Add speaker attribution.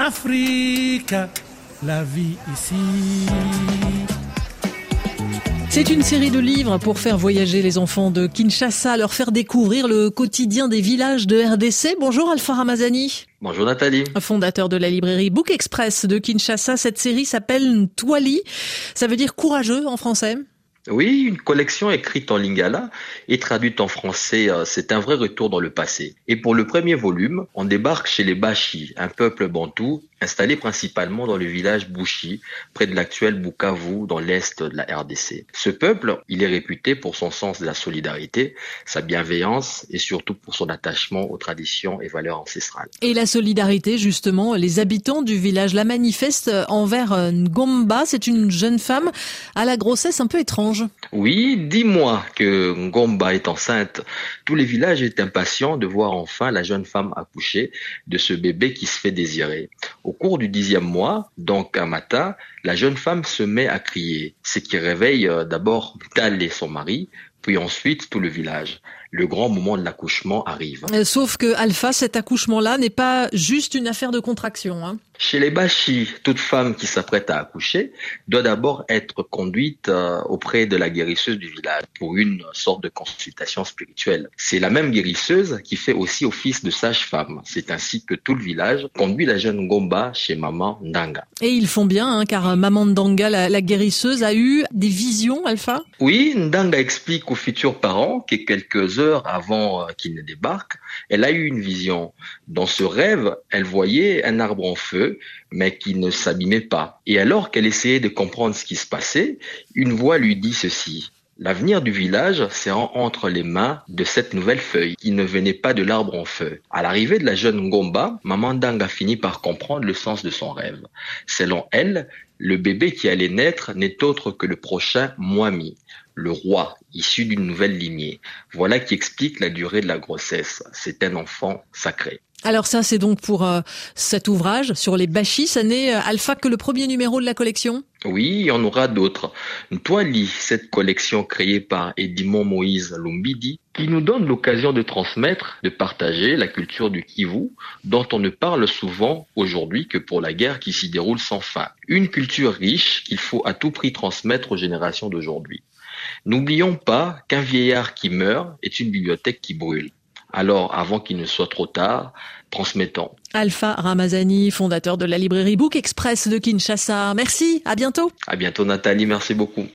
Speaker 1: Afrique, la vie ici.
Speaker 2: C'est une série de livres pour faire voyager les enfants de Kinshasa, leur faire découvrir le quotidien des villages de RDC. Bonjour Alpha Ramazani.
Speaker 3: Bonjour Nathalie.
Speaker 2: Fondateur de la librairie Book Express de Kinshasa, cette série s'appelle Toili. Ça veut dire courageux en français
Speaker 3: oui, une collection écrite en lingala et traduite en français, euh, c'est un vrai retour dans le passé. Et pour le premier volume, on débarque chez les Bashi, un peuple bantou installé principalement dans le village Bouchi, près de l'actuel Bukavu, dans l'est de la RDC. Ce peuple, il est réputé pour son sens de la solidarité, sa bienveillance et surtout pour son attachement aux traditions et valeurs ancestrales.
Speaker 2: Et la solidarité, justement, les habitants du village la manifestent envers Ngomba. C'est une jeune femme à la grossesse un peu étrange.
Speaker 3: Oui, dis-moi que Ngomba est enceinte. Tous les villages étaient impatients de voir enfin la jeune femme accoucher de ce bébé qui se fait désirer. Au cours du dixième mois, donc un matin, la jeune femme se met à crier, ce qui réveille euh, d'abord Tal et son mari, puis ensuite tout le village le grand moment de l'accouchement arrive.
Speaker 2: Euh, sauf que Alpha, cet accouchement-là n'est pas juste une affaire de contraction. Hein.
Speaker 3: Chez les Bashi, toute femme qui s'apprête à accoucher doit d'abord être conduite euh, auprès de la guérisseuse du village pour une sorte de consultation spirituelle. C'est la même guérisseuse qui fait aussi office de sage-femme. C'est ainsi que tout le village conduit la jeune Gomba chez maman Ndanga.
Speaker 2: Et ils font bien, hein, car maman Ndanga, la, la, guérisseuse, a eu des visions, Alpha?
Speaker 3: Oui, Ndanga explique aux futurs parents que quelques avant euh, qu'il ne débarque, elle a eu une vision. Dans ce rêve, elle voyait un arbre en feu, mais qui ne s'abîmait pas. Et alors qu'elle essayait de comprendre ce qui se passait, une voix lui dit ceci. L'avenir du village s'est entre les mains de cette nouvelle feuille qui ne venait pas de l'arbre en feu. À l'arrivée de la jeune Ngomba, Maman Dang a fini par comprendre le sens de son rêve. Selon elle, le bébé qui allait naître n'est autre que le prochain Mwami, le roi, issu d'une nouvelle lignée. Voilà qui explique la durée de la grossesse. C'est un enfant sacré.
Speaker 2: Alors ça, c'est donc pour euh, cet ouvrage sur les bachis. Ça n'est euh, Alpha que le premier numéro de la collection?
Speaker 3: Oui, il y en aura d'autres. Toi, lis cette collection créée par Edimon Moïse Lumbidi, qui nous donne l'occasion de transmettre, de partager la culture du Kivu, dont on ne parle souvent aujourd'hui que pour la guerre qui s'y déroule sans fin. Une culture riche qu'il faut à tout prix transmettre aux générations d'aujourd'hui. N'oublions pas qu'un vieillard qui meurt est une bibliothèque qui brûle. Alors, avant qu'il ne soit trop tard, transmettons.
Speaker 2: Alpha Ramazani, fondateur de la librairie Book Express de Kinshasa. Merci, à bientôt.
Speaker 3: À bientôt Nathalie, merci beaucoup.